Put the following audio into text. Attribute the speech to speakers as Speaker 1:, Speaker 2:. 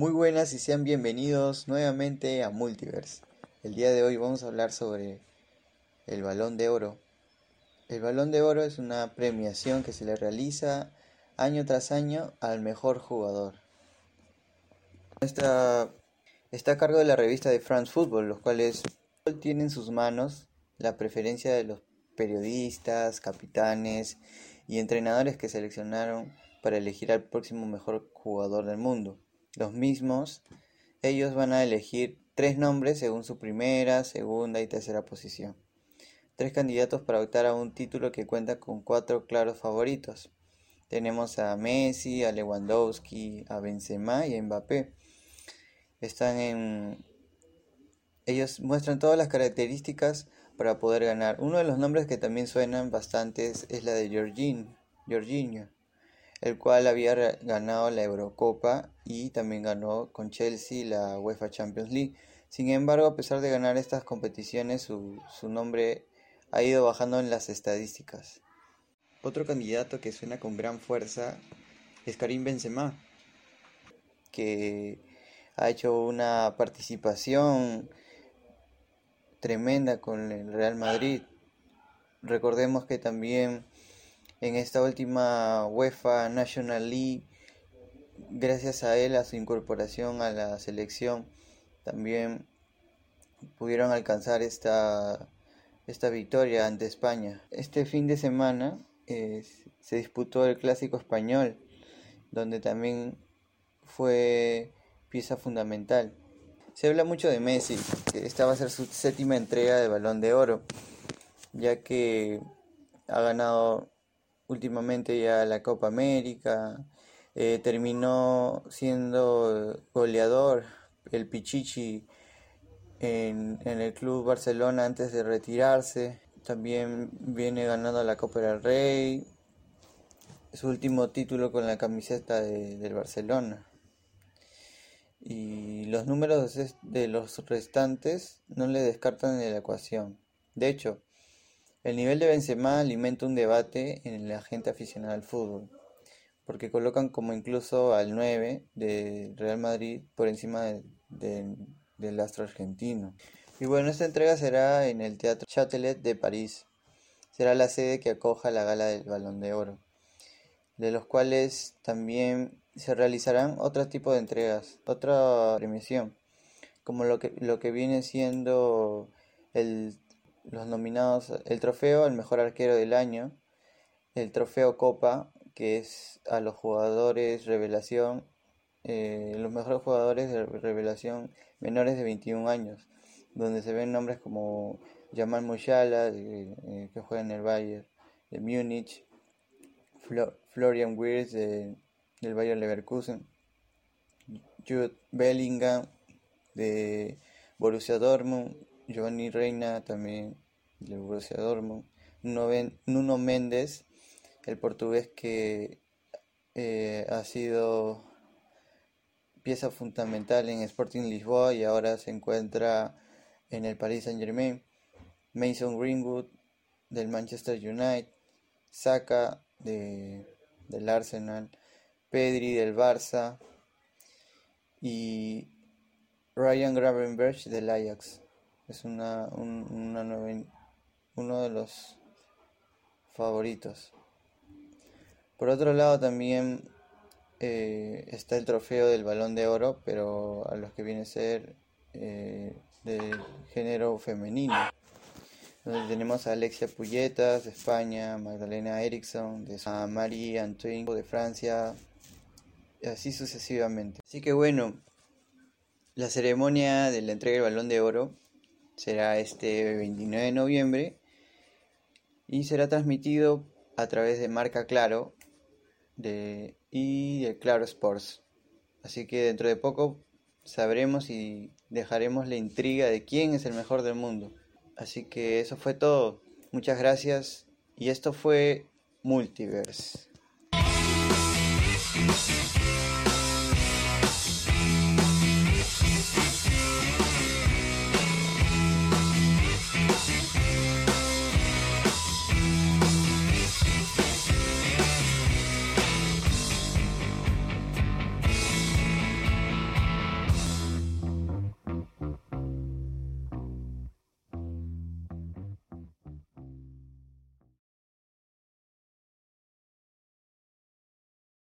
Speaker 1: Muy buenas y sean bienvenidos nuevamente a Multiverse. El día de hoy vamos a hablar sobre el balón de oro. El balón de oro es una premiación que se le realiza año tras año al mejor jugador. Está a cargo de la revista de France Football, los cuales tienen en sus manos la preferencia de los periodistas, capitanes y entrenadores que seleccionaron para elegir al próximo mejor jugador del mundo. Los mismos, ellos van a elegir tres nombres según su primera, segunda y tercera posición. Tres candidatos para optar a un título que cuenta con cuatro claros favoritos. Tenemos a Messi, a Lewandowski, a Benzema y a Mbappé. Están en ellos muestran todas las características para poder ganar. Uno de los nombres que también suenan bastantes es la de Jorginho, el cual había ganado la Eurocopa y también ganó con Chelsea la UEFA Champions League. Sin embargo, a pesar de ganar estas competiciones, su, su nombre ha ido bajando en las estadísticas. Otro candidato que suena con gran fuerza es Karim Benzema, que ha hecho una participación tremenda con el Real Madrid. Recordemos que también en esta última UEFA National League, gracias a él, a su incorporación a la selección, también pudieron alcanzar esta, esta victoria ante España. Este fin de semana se disputó el Clásico Español, donde también fue pieza fundamental. Se habla mucho de Messi, esta va a ser su séptima entrega de Balón de Oro, ya que ha ganado últimamente ya la Copa América, eh, terminó siendo goleador el Pichichi en, el Club Barcelona antes de retirarse, también viene ganando la Copa del Rey, su último título con la camiseta de, del Barcelona y los números de los restantes no le descartan de la ecuación. De hecho, el nivel de Benzema alimenta un debate en la gente aficionada al fútbol, porque colocan como incluso al 9 de Real Madrid por encima del astro argentino. Y bueno, esta entrega será en el Teatro Châtelet de París. Será la sede que acoja la gala del Balón de Oro, de los cuales también se realizarán otro tipo de entregas, otra premiación, como lo que, lo que viene siendo el, los nominados, el trofeo al mejor arquero del año, el trofeo Copa, que es a los jugadores revelación, eh, los mejores jugadores de revelación menores de 21 años, donde se ven nombres como Jamal Musiala, eh, que juega en el Bayern de Múnich, Florian Wirtz de del Bayer Leverkusen, Jude Bellingham de Borussia Dortmund, Giovanni Reina también de Borussia Dortmund, Nuno Méndez, el portugués que eh, ha sido pieza fundamental en Sporting Lisboa y ahora se encuentra en el Paris Saint Germain, Mason Greenwood del Manchester United, Saka de, del Arsenal, Pedri del Barça. Y Ryan Gravenberch del Ajax. Es una, uno de los favoritos. Por otro lado también eh, está el trofeo del balón de oro, pero a los que viene a ser eh, del género femenino. Tenemos a Alexia Puyetas de España, Magdalena Eriksson, de Marie Antoine de Francia, así sucesivamente. Así que bueno, la ceremonia de la entrega del balón de oro será este 29 de noviembre y será transmitido a través de Marca Claro de, y de Claro Sports. Así que dentro de poco sabremos y dejaremos la intriga de quién es el mejor del mundo. Así que eso fue todo. Muchas gracias y esto fue Multiverse.